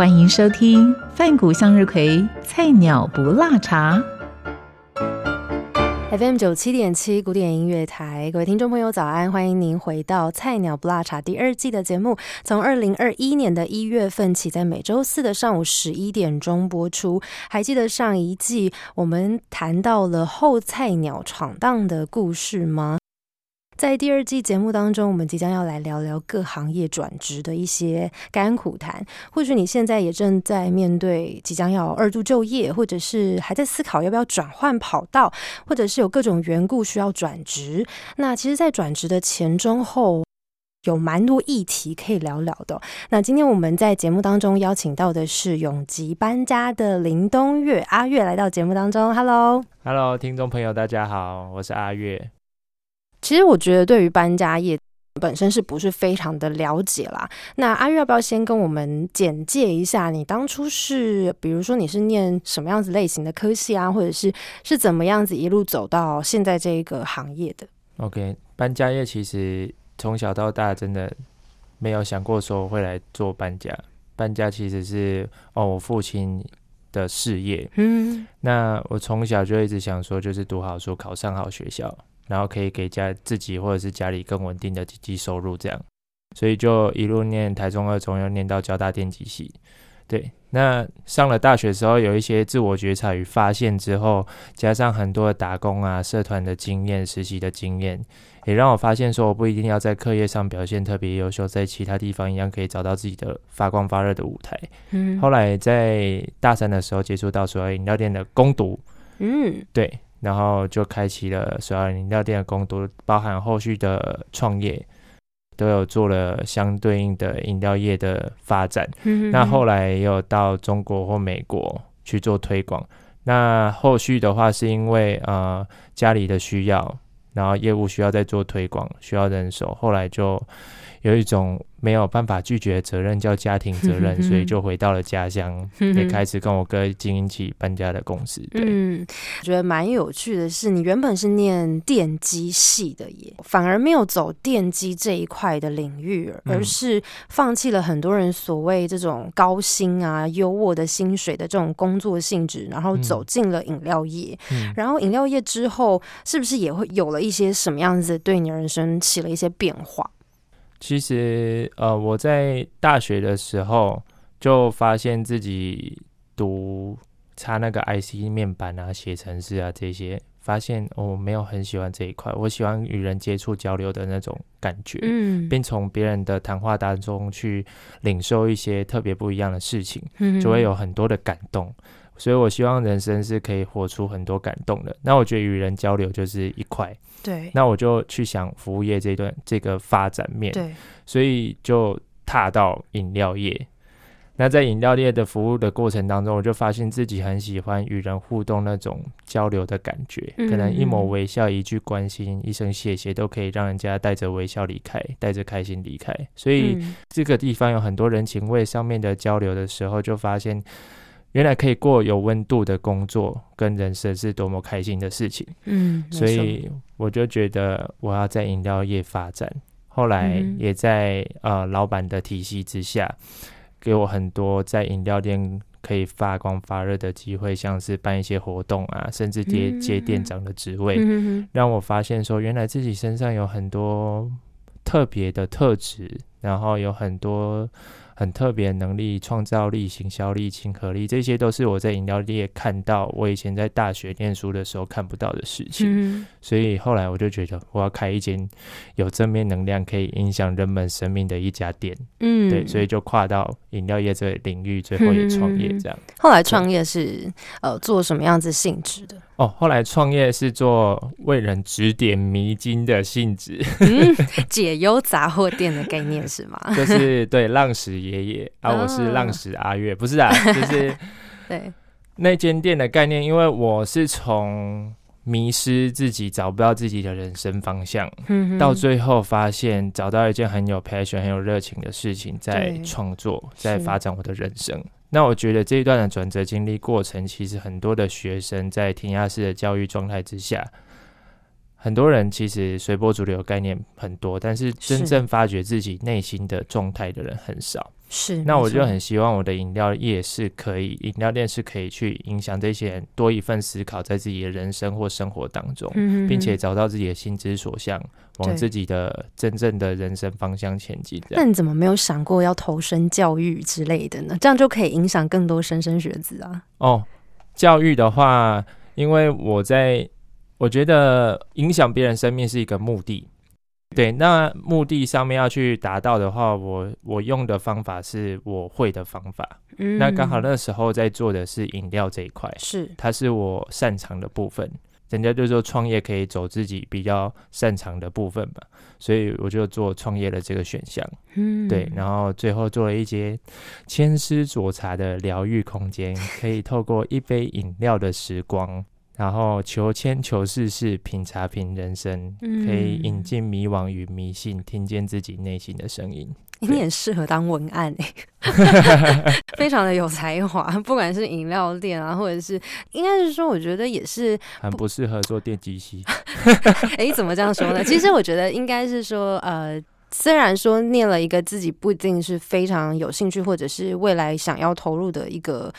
欢迎收听饭谷向日葵菜鸟不辣茶。FM 九七点七古典音乐台，各位听众朋友早安，欢迎您回到《菜鸟不辣茶》第二季的节目。从二零二一年的一月份起，在每周四的上午十一点钟播出。还记得上一季我们谈到了后菜鸟闯荡的故事吗？在第二季节目当中，我们即将要来聊聊各行业转职的一些甘苦谈。或许你现在也正在面对即将要二度就业，或者是还在思考要不要转换跑道，或者是有各种缘故需要转职。那其实，在转职的前、中、后，有蛮多议题可以聊聊的。那今天我们在节目当中邀请到的是永吉搬家的林东月阿月来到节目当中。Hello，Hello，听众朋友大家好，我是阿月。其实我觉得，对于搬家业本身是不是非常的了解啦？那阿玉要不要先跟我们简介一下，你当初是，比如说你是念什么样子类型的科系啊，或者是是怎么样子一路走到现在这个行业的？OK，搬家业其实从小到大真的没有想过说会来做搬家，搬家其实是哦我父亲的事业。嗯，那我从小就一直想说，就是读好书，考上好学校。然后可以给家自己或者是家里更稳定的经济收入，这样，所以就一路念台中二中，又念到交大电机系。对，那上了大学之后，有一些自我觉察与发现之后，加上很多的打工啊、社团的经验、实习的经验，也让我发现说，我不一定要在课业上表现特别优秀，在其他地方一样可以找到自己的发光发热的舞台。嗯，后来在大三的时候接触到所谓饮料店的攻读。嗯，对。然后就开启了所有饮料店的工作，包含后续的创业，都有做了相对应的饮料业的发展。那后来也有到中国或美国去做推广。那后续的话，是因为呃家里的需要，然后业务需要再做推广，需要人手，后来就有一种。没有办法拒绝责任叫家庭责任，所以就回到了家乡，也开始跟我哥经营起搬家的公司。对嗯，我觉得蛮有趣的是，你原本是念电机系的耶，反而没有走电机这一块的领域，而是放弃了很多人所谓这种高薪啊、优渥的薪水的这种工作性质，然后走进了饮料业。然后饮料业之后，是不是也会有了一些什么样子对你人生起了一些变化？其实，呃，我在大学的时候就发现自己读插那个 IC 面板啊、写程式啊这些，发现我没有很喜欢这一块。我喜欢与人接触交流的那种感觉，嗯，并从别人的谈话当中去领受一些特别不一样的事情，就会有很多的感动。所以我希望人生是可以活出很多感动的。那我觉得与人交流就是一块。对，那我就去想服务业这段这个发展面，对，所以就踏到饮料业。那在饮料业的服务的过程当中，我就发现自己很喜欢与人互动那种交流的感觉，可能一抹微笑、一句关心、一声谢谢，都可以让人家带着微笑离开，带着开心离开。所以这个地方有很多人情味上面的交流的时候，就发现。原来可以过有温度的工作跟人生是多么开心的事情，嗯，所以我就觉得我要在饮料业发展。后来也在呃老板的体系之下，给我很多在饮料店可以发光发热的机会，像是办一些活动啊，甚至接接店长的职位，让我发现说，原来自己身上有很多特别的特质，然后有很多。很特别的能力、创造力、行销力、亲和力，这些都是我在饮料业看到我以前在大学念书的时候看不到的事情。所以后来我就觉得我要开一间有正面能量、可以影响人们生命的一家店。嗯，对，所以就跨到饮料业这个领域，最后也创业这样。后来创业是呃做什么样子性质的？哦，后来创业是做为人指点迷津的性质，解忧杂货店的概念是吗？就是对浪石爷爷啊，我是浪石阿月，不是啊，就是对。那间店的概念，因为我是从迷失自己、找不到自己的人生方向，到最后发现找到一件很有 passion、很有热情的事情，在创作，在发展我的人生。那我觉得这一段的转折经历过程，其实很多的学生在填鸭式的教育状态之下，很多人其实随波逐流概念很多，但是。真正发掘自己内心的状态的人很少。是，那我就很希望我的饮料业是可以，饮料店是可以去影响这些人多一份思考，在自己的人生或生活当中，并且找到自己的心之所向，往自己的真正的人生方向前进。那你怎么没有想过要投身教育之类的呢？这样就可以影响更多莘莘学子啊！哦，教育的话，因为我在，我觉得影响别人生命是一个目的。对，那目的上面要去达到的话，我我用的方法是我会的方法。嗯，那刚好那时候在做的是饮料这一块，是它是我擅长的部分。人家就说创业可以走自己比较擅长的部分嘛，所以我就做创业的这个选项。嗯，对，然后最后做了一间千丝佐茶的疗愈空间，可以透过一杯饮料的时光。然后求签求事事，品茶品人生，可以引进迷惘与迷信，听见自己内心的声音。你很适合当文案哎，非常的有才华。不管是饮料店啊，或者是，应该是说，我觉得也是很不适合做电机系。哎，怎么这样说呢？其实我觉得应该是说，呃，虽然说念了一个自己不一定是非常有兴趣，或者是未来想要投入的一个。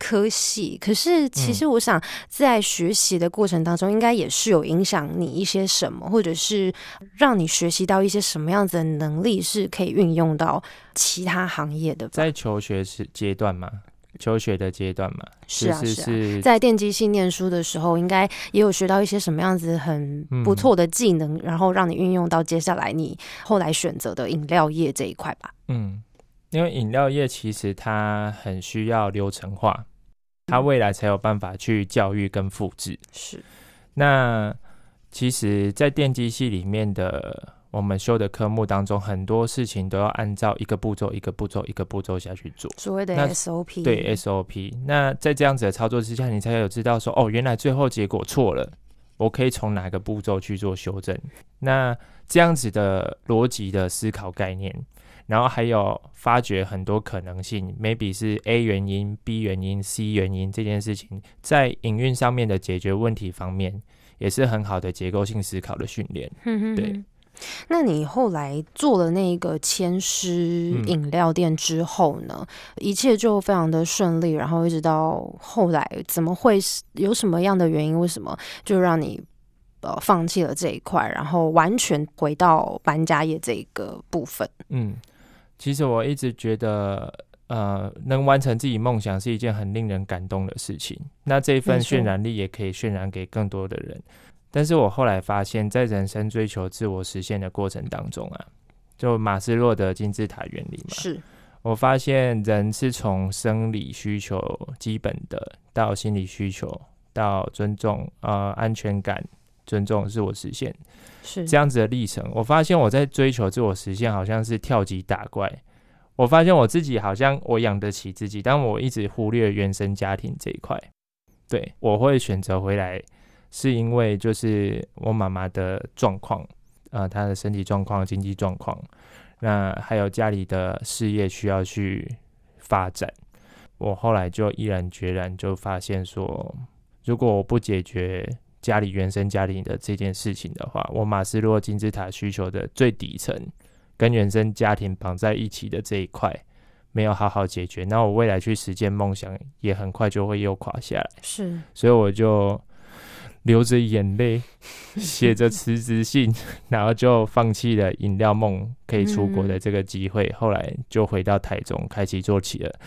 科系，可是其实我想，在学习的过程当中，应该也是有影响你一些什么，或者是让你学习到一些什么样子的能力，是可以运用到其他行业的。在求学时阶段嘛，求学的阶段嘛，是啊是啊。在电机系念书的时候，应该也有学到一些什么样子很不错的技能，然后让你运用到接下来你后来选择的饮料业这一块吧。嗯，因为饮料业其实它很需要流程化。他未来才有办法去教育跟复制。是，那其实，在电机系里面的我们修的科目当中，很多事情都要按照一个步骤、一个步骤、一个步骤下去做。所谓的 SOP，对 SOP。那在这样子的操作之下，你才有知道说，哦，原来最后结果错了，我可以从哪个步骤去做修正。那这样子的逻辑的思考概念。然后还有发掘很多可能性，maybe 是 A 原因、B 原因、C 原因这件事情，在营运上面的解决问题方面，也是很好的结构性思考的训练。对，那你后来做了那个千师饮料店之后呢？一切就非常的顺利，然后一直到后来，怎么会有什么样的原因？为什么就让你呃放弃了这一块，然后完全回到搬家业这个部分？嗯。其实我一直觉得，呃，能完成自己梦想是一件很令人感动的事情。那这一份渲染力也可以渲染给更多的人。但是我后来发现，在人生追求自我实现的过程当中啊，就马斯洛的金字塔原理嘛，是我发现人是从生理需求基本的，到心理需求，到尊重呃安全感。尊重自我实现是这样子的历程。我发现我在追求自我实现，好像是跳级打怪。我发现我自己好像我养得起自己，但我一直忽略原生家庭这一块。对我会选择回来，是因为就是我妈妈的状况，呃，她的身体状况、经济状况，那还有家里的事业需要去发展。我后来就毅然决然就发现说，如果我不解决。家里原生家庭的这件事情的话，我马斯洛金字塔需求的最底层跟原生家庭绑在一起的这一块没有好好解决，那我未来去实现梦想也很快就会又垮下来。是，所以我就流着眼泪 写着辞职信，然后就放弃了饮料梦可以出国的这个机会。后来就回到台中，开启做起了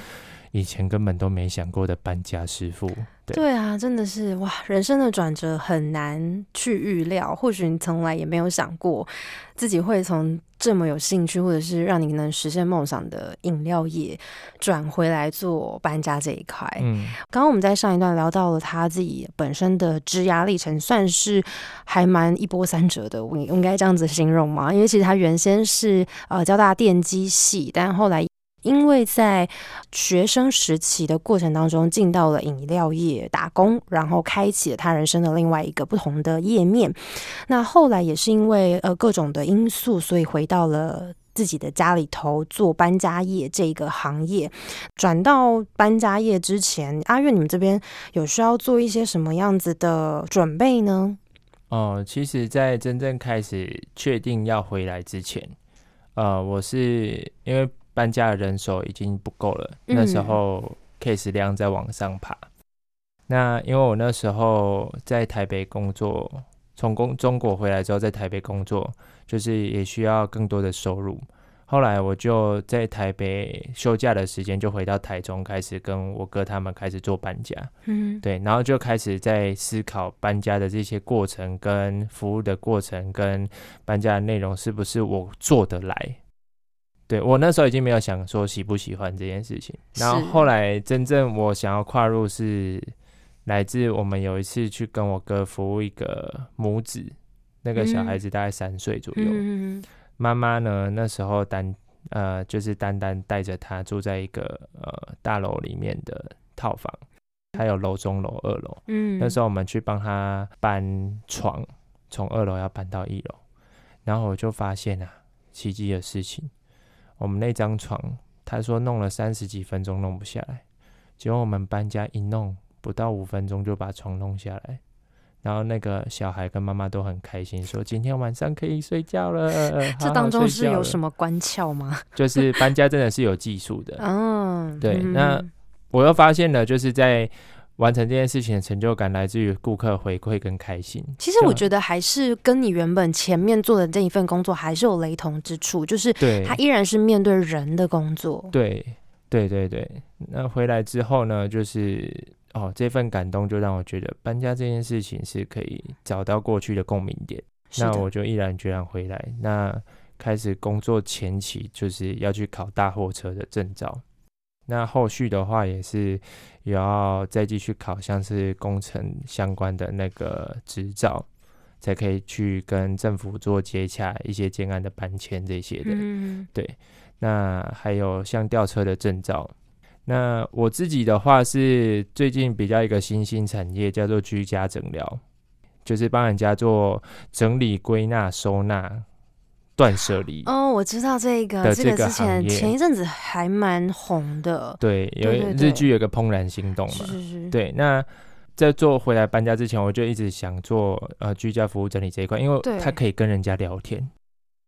以前根本都没想过的搬家师傅。对啊，真的是哇，人生的转折很难去预料。或许你从来也没有想过自己会从这么有兴趣，或者是让你能实现梦想的饮料业，转回来做搬家这一块。嗯，刚刚我们在上一段聊到了他自己本身的职涯历程，算是还蛮一波三折的。我应该这样子形容吗？因为其实他原先是呃交大电机系，但后来。因为在学生时期的过程当中，进到了饮料业打工，然后开启了他人生的另外一个不同的页面。那后来也是因为呃各种的因素，所以回到了自己的家里头做搬家业这个行业。转到搬家业之前，阿月，你们这边有需要做一些什么样子的准备呢？哦，其实，在真正开始确定要回来之前，呃，我是因为。搬家的人手已经不够了，那时候 case 量在往上爬。那因为我那时候在台北工作，从工中国回来之后在台北工作，就是也需要更多的收入。后来我就在台北休假的时间就回到台中，开始跟我哥他们开始做搬家。嗯，对，然后就开始在思考搬家的这些过程、跟服务的过程、跟搬家的内容是不是我做得来。对我那时候已经没有想说喜不喜欢这件事情，然后后来真正我想要跨入是来自我们有一次去跟我哥服务一个母子，那个小孩子大概三岁左右，妈妈呢那时候单呃就是单单带着他住在一个呃大楼里面的套房，还有楼中楼二楼，嗯，那时候我们去帮他搬床，从二楼要搬到一楼，然后我就发现啊奇迹的事情。我们那张床，他说弄了三十几分钟弄不下来，结果我们搬家一弄，不到五分钟就把床弄下来。然后那个小孩跟妈妈都很开心，说今天晚上可以睡觉了。这当中是有什么关窍吗？就是搬家真的是有技术的。嗯，对。那我又发现了，就是在。完成这件事情的成就感来自于顾客回馈跟开心。其实我觉得还是跟你原本前面做的这一份工作还是有雷同之处，就是它依然是面对人的工作。对，对，对，对。那回来之后呢，就是哦，这份感动就让我觉得搬家这件事情是可以找到过去的共鸣点。那我就毅然决然回来。那开始工作前期就是要去考大货车的证照。那后续的话也是也要再继续考，像是工程相关的那个执照，才可以去跟政府做接洽一些建案的搬迁这些的。嗯，对。那还有像吊车的证照。那我自己的话是最近比较一个新兴产业，叫做居家诊疗，就是帮人家做整理、归纳、收纳。断舍离哦，我知道这个，这个之前前一阵子还蛮红的。对，有日剧有个《怦然心动》嘛。是是是。对，那在做回来搬家之前，我就一直想做呃居家服务整理这一块，因为它可以跟人家聊天，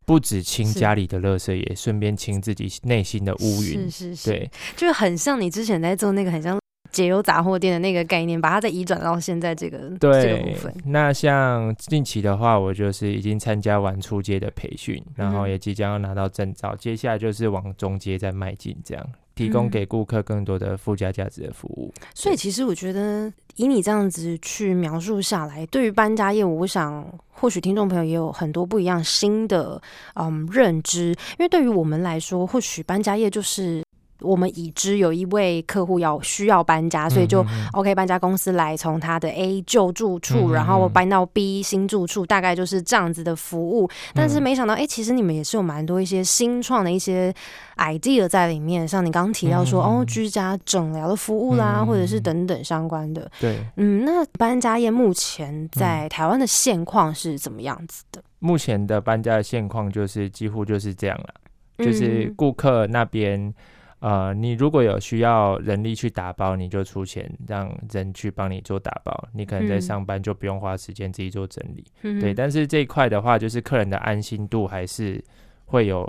不止清家里的垃圾，也顺便清自己内心的乌云。是是是。对，就很像你之前在做那个很像。解忧杂货店的那个概念，把它再移转到现在这个这个部分。那像近期的话，我就是已经参加完初阶的培训，然后也即将要拿到证照，接下来就是往中阶再迈进，这样提供给顾客更多的附加价值的服务。所以，其实我觉得以你这样子去描述下来，对于搬家业务，我想或许听众朋友也有很多不一样新的嗯认知，因为对于我们来说，或许搬家业就是。我们已知有一位客户要需要搬家，所以就 OK 搬家公司来从他的 A 旧住处，然后搬到 B 新住处，大概就是这样子的服务。但是没想到，哎，其实你们也是有蛮多一些新创的一些 idea 在里面，像你刚刚提到说哦，居家诊疗的服务啦，或者是等等相关的。对，嗯，那搬家业目前在台湾的现况是怎么样子的？目前的搬家的现况就是几乎就是这样了，就是顾客那边。呃，你如果有需要人力去打包，你就出钱让人去帮你做打包。你可能在上班就不用花时间自己做整理，对。但是这一块的话，就是客人的安心度还是会有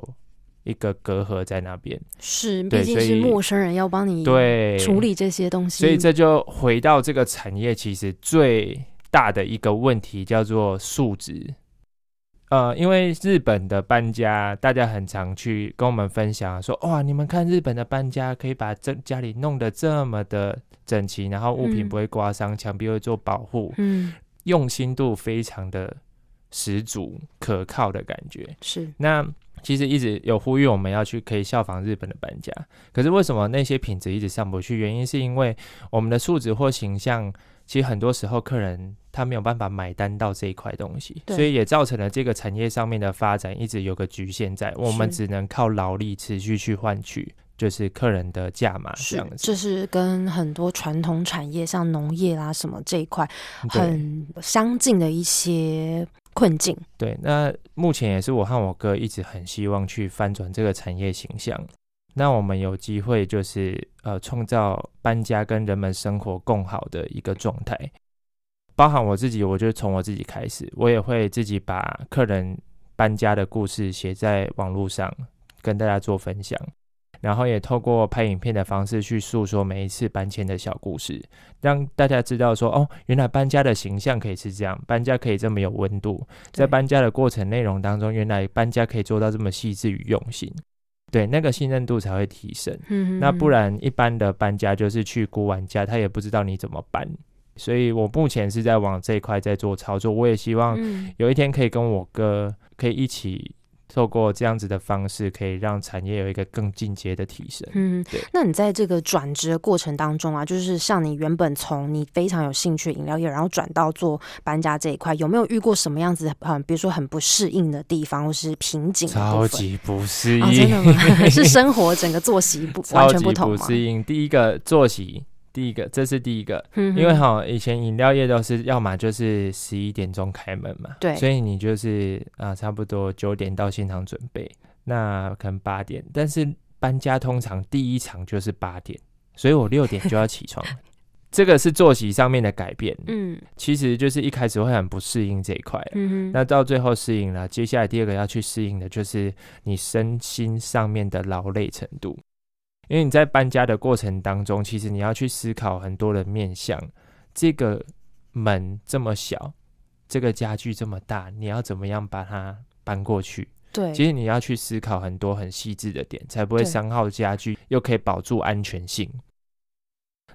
一个隔阂在那边。是，毕竟是陌生人要帮你对处理这些东西，所以这就回到这个产业其实最大的一个问题，叫做素质。呃，因为日本的搬家，大家很常去跟我们分享说，哇，你们看日本的搬家可以把这家里弄得这么的整齐，然后物品不会刮伤，墙壁会做保护，嗯，用心度非常的十足，可靠的感觉是。那其实一直有呼吁我们要去可以效仿日本的搬家，可是为什么那些品质一直上不去？原因是因为我们的素质或形象。其实很多时候，客人他没有办法买单到这一块东西，所以也造成了这个产业上面的发展一直有个局限在，我们只能靠劳力持续去换取，就是客人的价码这样子。这是跟很多传统产业，像农业啦什么这一块很相近的一些困境。对，那目前也是我和我哥一直很希望去翻转这个产业形象。那我们有机会就是呃创造搬家跟人们生活更好的一个状态，包含我自己，我就从我自己开始，我也会自己把客人搬家的故事写在网络上跟大家做分享，然后也透过拍影片的方式去诉说每一次搬迁的小故事，让大家知道说哦，原来搬家的形象可以是这样，搬家可以这么有温度，在搬家的过程内容当中，原来搬家可以做到这么细致与用心。对，那个信任度才会提升。嗯，那不然一般的搬家就是去估玩家，他也不知道你怎么搬。所以我目前是在往这一块在做操作，我也希望有一天可以跟我哥可以一起。透过这样子的方式，可以让产业有一个更进阶的提升。嗯，对。那你在这个转职的过程当中啊，就是像你原本从你非常有兴趣饮料业，然后转到做搬家这一块，有没有遇过什么样子嗯，比如说很不适应的地方，或是瓶颈？超级不适应，真的吗？是生活整个作息不 完全不同？不适应。第一个作息。第一个，这是第一个，因为哈，以前饮料业都是要么就是十一点钟开门嘛，对，所以你就是啊，差不多九点到现场准备，那可能八点，但是搬家通常第一场就是八点，所以我六点就要起床，这个是作息上面的改变，嗯，其实就是一开始会很不适应这一块，嗯那到最后适应了，接下来第二个要去适应的就是你身心上面的劳累程度。因为你在搬家的过程当中，其实你要去思考很多的面向。这个门这么小，这个家具这么大，你要怎么样把它搬过去？对，其实你要去思考很多很细致的点，才不会伤耗家具，又可以保住安全性。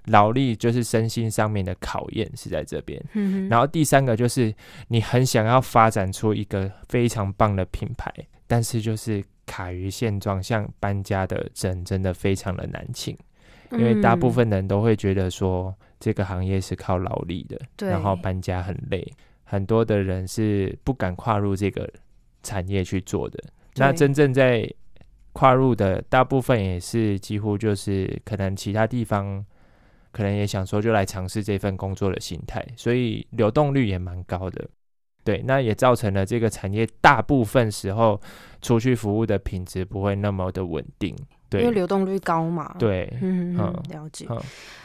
劳力就是身心上面的考验是在这边。嗯然后第三个就是你很想要发展出一个非常棒的品牌，但是就是。卡于现状，像搬家的人真的非常的难请，因为大部分人都会觉得说这个行业是靠劳力的，然后搬家很累，很多的人是不敢跨入这个产业去做的。那真正在跨入的大部分也是几乎就是可能其他地方可能也想说就来尝试这份工作的心态，所以流动率也蛮高的。对，那也造成了这个产业大部分时候出去服务的品质不会那么的稳定，因为流动率高嘛。对，嗯，了解。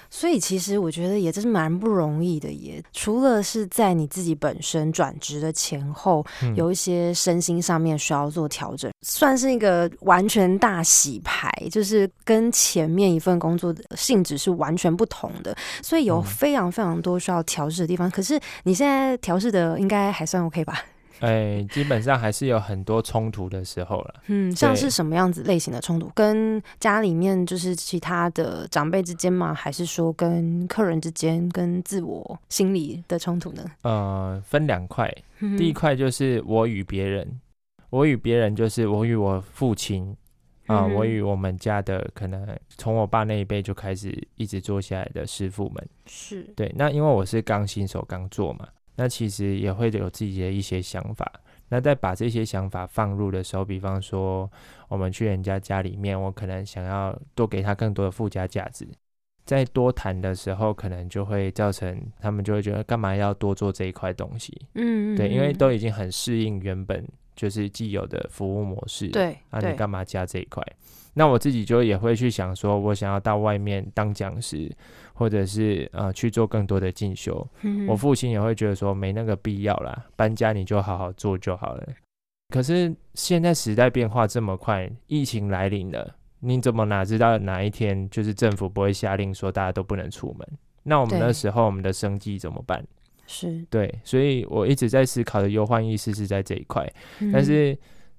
所以其实我觉得也真是蛮不容易的，也除了是在你自己本身转职的前后有一些身心上面需要做调整，算是一个完全大洗牌，就是跟前面一份工作的性质是完全不同的，所以有非常非常多需要调试的地方。可是你现在调试的应该还算 OK 吧？哎，基本上还是有很多冲突的时候了。嗯，像是什么样子类型的冲突？跟家里面就是其他的长辈之间吗？还是说跟客人之间、跟自我心理的冲突呢？呃，分两块。第一块就是我与别人，我与别人就是我与我父亲啊，我与我们家的可能从我爸那一辈就开始一直做下来的师傅们。是对。那因为我是刚新手刚做嘛。那其实也会有自己的一些想法。那在把这些想法放入的时候，比方说我们去人家家里面，我可能想要多给他更多的附加价值，在多谈的时候，可能就会造成他们就会觉得干嘛要多做这一块东西？嗯，对，因为都已经很适应原本就是既有的服务模式，对，那你干嘛加这一块？那我自己就也会去想说，我想要到外面当讲师。或者是呃去做更多的进修，我父亲也会觉得说没那个必要啦，搬家你就好好做就好了。可是现在时代变化这么快，疫情来临了，你怎么哪知道哪一天就是政府不会下令说大家都不能出门？那我们那时候我们的生计怎么办？是对，所以我一直在思考的忧患意识是在这一块，但是。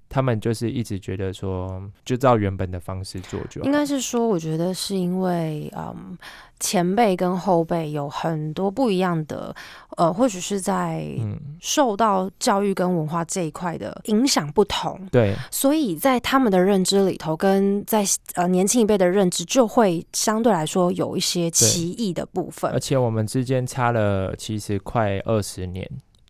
他们就是一直觉得说，就照原本的方式做就好。应该是说，我觉得是因为，嗯，前辈跟后辈有很多不一样的，呃，或许是在受到教育跟文化这一块的影响不同。对，所以在他们的认知里头，跟在呃年轻一辈的认知就会相对来说有一些歧义的部分。而且我们之间差了其实快二十年。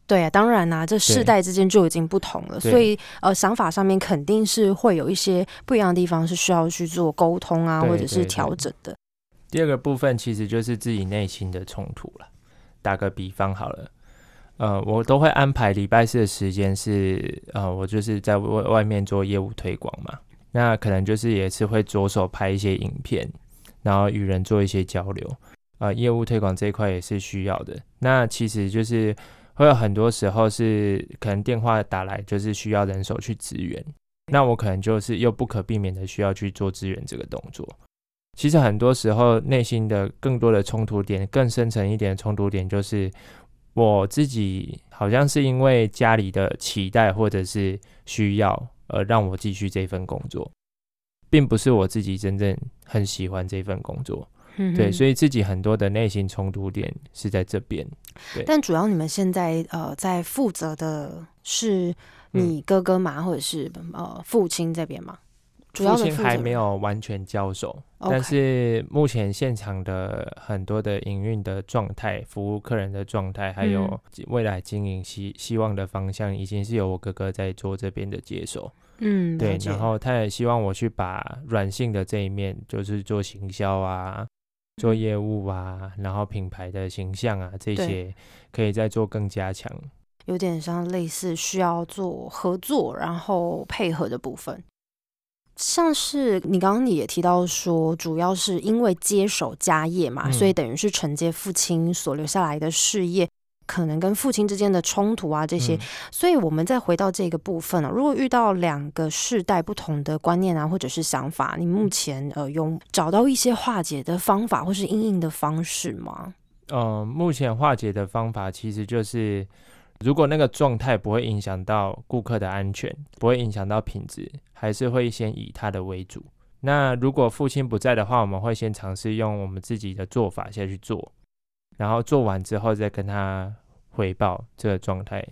对啊，当然啦，这世代之间就已经不同了，所以呃，想法上面肯定是会有一些不一样的地方，是需要去做沟通啊，或者是调整的。第二个部分其实就是自己内心的冲突了。打个比方好了，呃，我都会安排礼拜四的时间是呃，我就是在外外面做业务推广嘛，那可能就是也是会着手拍一些影片，然后与人做一些交流。呃，业务推广这一块也是需要的。那其实就是。会有很多时候是可能电话打来，就是需要人手去支援，那我可能就是又不可避免的需要去做支援这个动作。其实很多时候内心的更多的冲突点，更深层一点的冲突点，就是我自己好像是因为家里的期待或者是需要而让我继续这份工作，并不是我自己真正很喜欢这份工作。对，所以自己很多的内心冲突点是在这边。对，但主要你们现在呃在负责的是你哥哥嘛，或者是呃父亲这边吗？父亲还没有完全交手，但是目前现场的很多的营运的状态、服务客人的状态，还有未来经营希希望的方向，已经是由我哥哥在做这边的接手。嗯，对，然后他也希望我去把软性的这一面，就是做行销啊。做业务啊，然后品牌的形象啊，这些可以再做更加强，有点像类似需要做合作，然后配合的部分。像是你刚刚也提到说，主要是因为接手家业嘛，所以等于是承接父亲所留下来的事业。可能跟父亲之间的冲突啊，这些，所以我们再回到这个部分啊。如果遇到两个世代不同的观念啊，或者是想法，你目前呃有找到一些化解的方法，或是应应的方式吗？嗯，目前化解的方法其实就是，如果那个状态不会影响到顾客的安全，不会影响到品质，还是会先以他的为主。那如果父亲不在的话，我们会先尝试用我们自己的做法先去做。然后做完之后再跟他回报这个状态，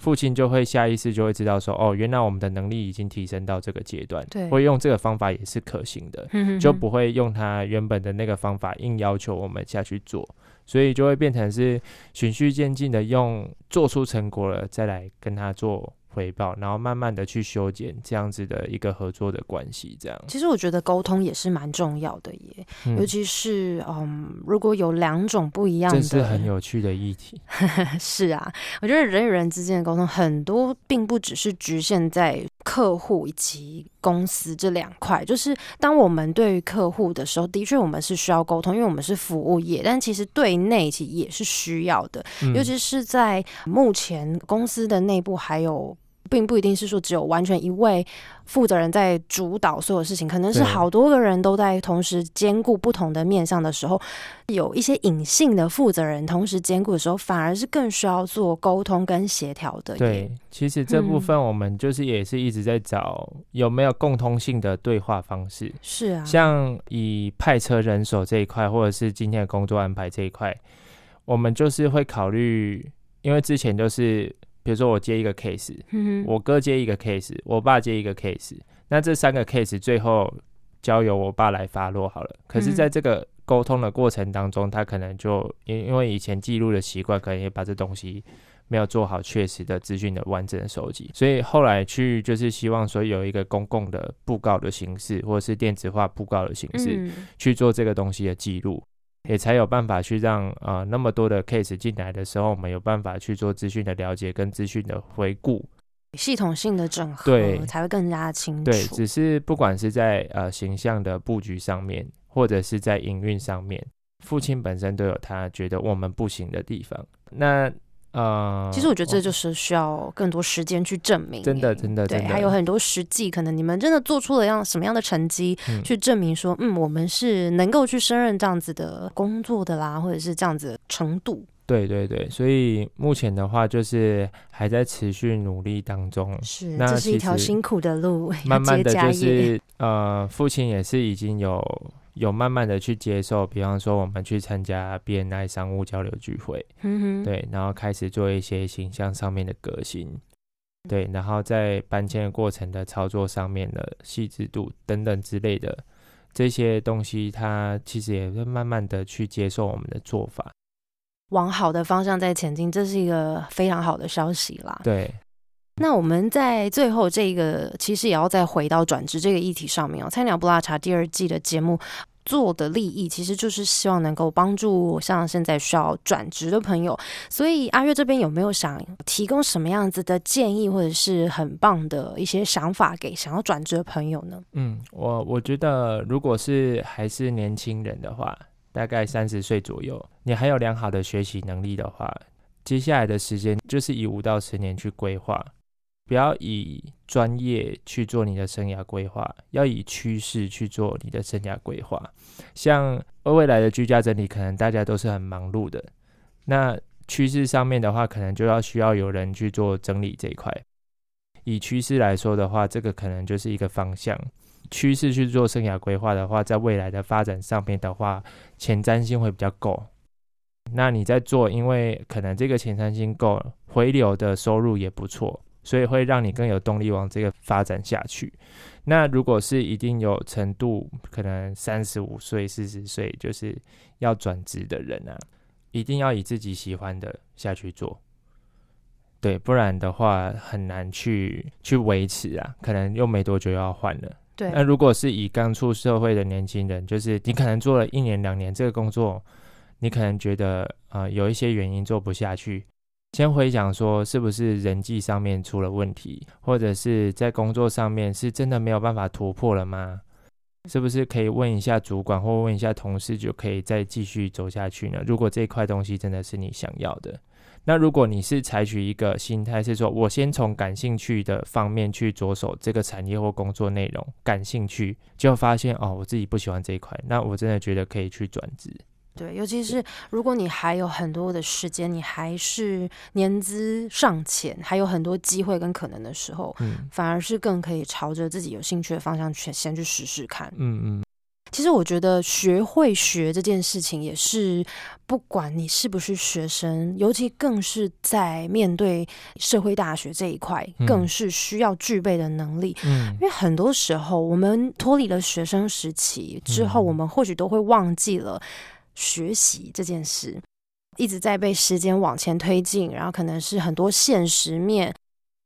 父亲就会下意识就会知道说，哦，原来我们的能力已经提升到这个阶段，对，会用这个方法也是可行的，就不会用他原本的那个方法硬要求我们下去做，所以就会变成是循序渐进的用做出成果了再来跟他做。回报，然后慢慢的去修剪这样子的一个合作的关系，这样。其实我觉得沟通也是蛮重要的耶，尤其是嗯，如果有两种不一样的，这是很有趣的议题。是啊，我觉得人与人之间的沟通，很多并不只是局限在客户以及公司这两块。就是当我们对于客户的时候，的确我们是需要沟通，因为我们是服务业，但其实对内其实也是需要的，尤其是在目前公司的内部还有。并不一定是说只有完全一位负责人在主导所有事情，可能是好多个人都在同时兼顾不同的面向的时候，有一些隐性的负责人同时兼顾的时候，反而是更需要做沟通跟协调的。对，其实这部分我们就是也是一直在找有没有共通性的对话方式。是啊，像以派车人手这一块，或者是今天的工作安排这一块，我们就是会考虑，因为之前就是。比如说我接一个 case，我哥接一个 case，我爸接一个 case，那这三个 case 最后交由我爸来发落好了。可是，在这个沟通的过程当中，他可能就因因为以前记录的习惯，可能也把这东西没有做好确实的资讯的完整的收集，所以后来去就是希望说有一个公共的布告的形式，或者是电子化布告的形式去做这个东西的记录。也才有办法去让呃那么多的 case 进来的时候，我们有办法去做资讯的了解跟资讯的回顾，系统性的整合，对，才会更加清楚。对，只是不管是在呃形象的布局上面，或者是在营运上面，父亲本身都有他觉得我们不行的地方。那呃，其实我觉得这就是需要更多时间去证明，真的，真的，对，还有很多实际，可能你们真的做出了样什么样的成绩，去证明说，嗯，我们是能够去胜任这样子的工作的啦，或者是这样子程度。对对对，所以目前的话就是还在持续努力当中。是，那这是一条辛苦的路。慢慢的就是呃，父亲也是已经有有慢慢的去接受，比方说我们去参加 BNI 商务交流聚会，嗯哼，对，然后开始做一些形象上面的革新，对，然后在搬迁的过程的操作上面的细致度等等之类的这些东西，他其实也会慢慢的去接受我们的做法。往好的方向在前进，这是一个非常好的消息啦。对，那我们在最后这个其实也要再回到转职这个议题上面哦。菜鸟不拉茶第二季的节目做的利益，其实就是希望能够帮助像现在需要转职的朋友。所以阿月这边有没有想提供什么样子的建议，或者是很棒的一些想法给想要转职的朋友呢？嗯，我我觉得如果是还是年轻人的话。大概三十岁左右，你还有良好的学习能力的话，接下来的时间就是以五到十年去规划，不要以专业去做你的生涯规划，要以趋势去做你的生涯规划。像未来的居家整理，可能大家都是很忙碌的，那趋势上面的话，可能就要需要有人去做整理这一块。以趋势来说的话，这个可能就是一个方向。趋势去做生涯规划的话，在未来的发展上面的话，前瞻性会比较够。那你在做，因为可能这个前瞻性够，回流的收入也不错，所以会让你更有动力往这个发展下去。那如果是一定有程度，可能三十五岁、四十岁就是要转职的人啊，一定要以自己喜欢的下去做，对，不然的话很难去去维持啊，可能又没多久要换了。对那如果是以刚出社会的年轻人，就是你可能做了一年两年这个工作，你可能觉得啊有一些原因做不下去，先回想说是不是人际上面出了问题，或者是在工作上面是真的没有办法突破了吗？是不是可以问一下主管或问一下同事就可以再继续走下去呢？如果这块东西真的是你想要的。那如果你是采取一个心态，是说我先从感兴趣的方面去着手这个产业或工作内容，感兴趣就发现哦，我自己不喜欢这一块，那我真的觉得可以去转职。对，尤其是如果你还有很多的时间，你还是年资尚浅，还有很多机会跟可能的时候，嗯，反而是更可以朝着自己有兴趣的方向去先去试试看。嗯嗯。其实我觉得学会学这件事情，也是不管你是不是学生，尤其更是在面对社会大学这一块，更是需要具备的能力。嗯，因为很多时候我们脱离了学生时期之后，我们或许都会忘记了学习这件事，一直在被时间往前推进，然后可能是很多现实面。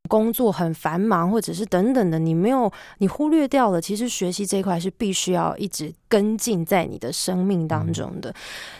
工作很繁忙，或者是等等的，你没有，你忽略掉了。其实学习这一块是必须要一直跟进在你的生命当中的。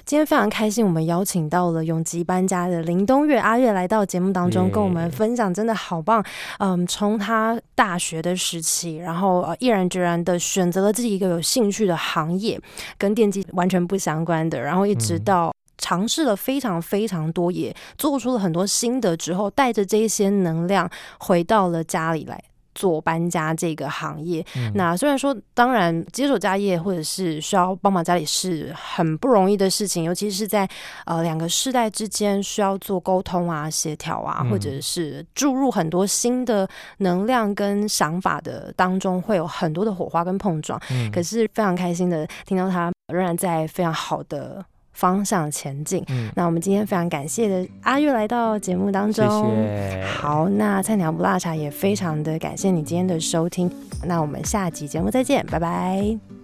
今天非常开心，我们邀请到了永吉搬家的林东月阿月来到节目当中，跟我们分享，真的好棒。嗯，从他大学的时期，然后呃毅然决然的选择了自己一个有兴趣的行业，跟电机完全不相关的，然后一直到。尝试了非常非常多，也做出了很多心得之后，带着这些能量回到了家里来做搬家这个行业。那虽然说，当然接手家业或者是需要帮忙家里是很不容易的事情，尤其是在呃两个世代之间需要做沟通啊、协调啊，或者是注入很多新的能量跟想法的当中，会有很多的火花跟碰撞。可是非常开心的听到他仍然在非常好的。方向前进。那我们今天非常感谢的阿月来到节目当中。谢谢。好，那菜鸟不辣茶也非常的感谢你今天的收听。那我们下集节目再见，拜拜。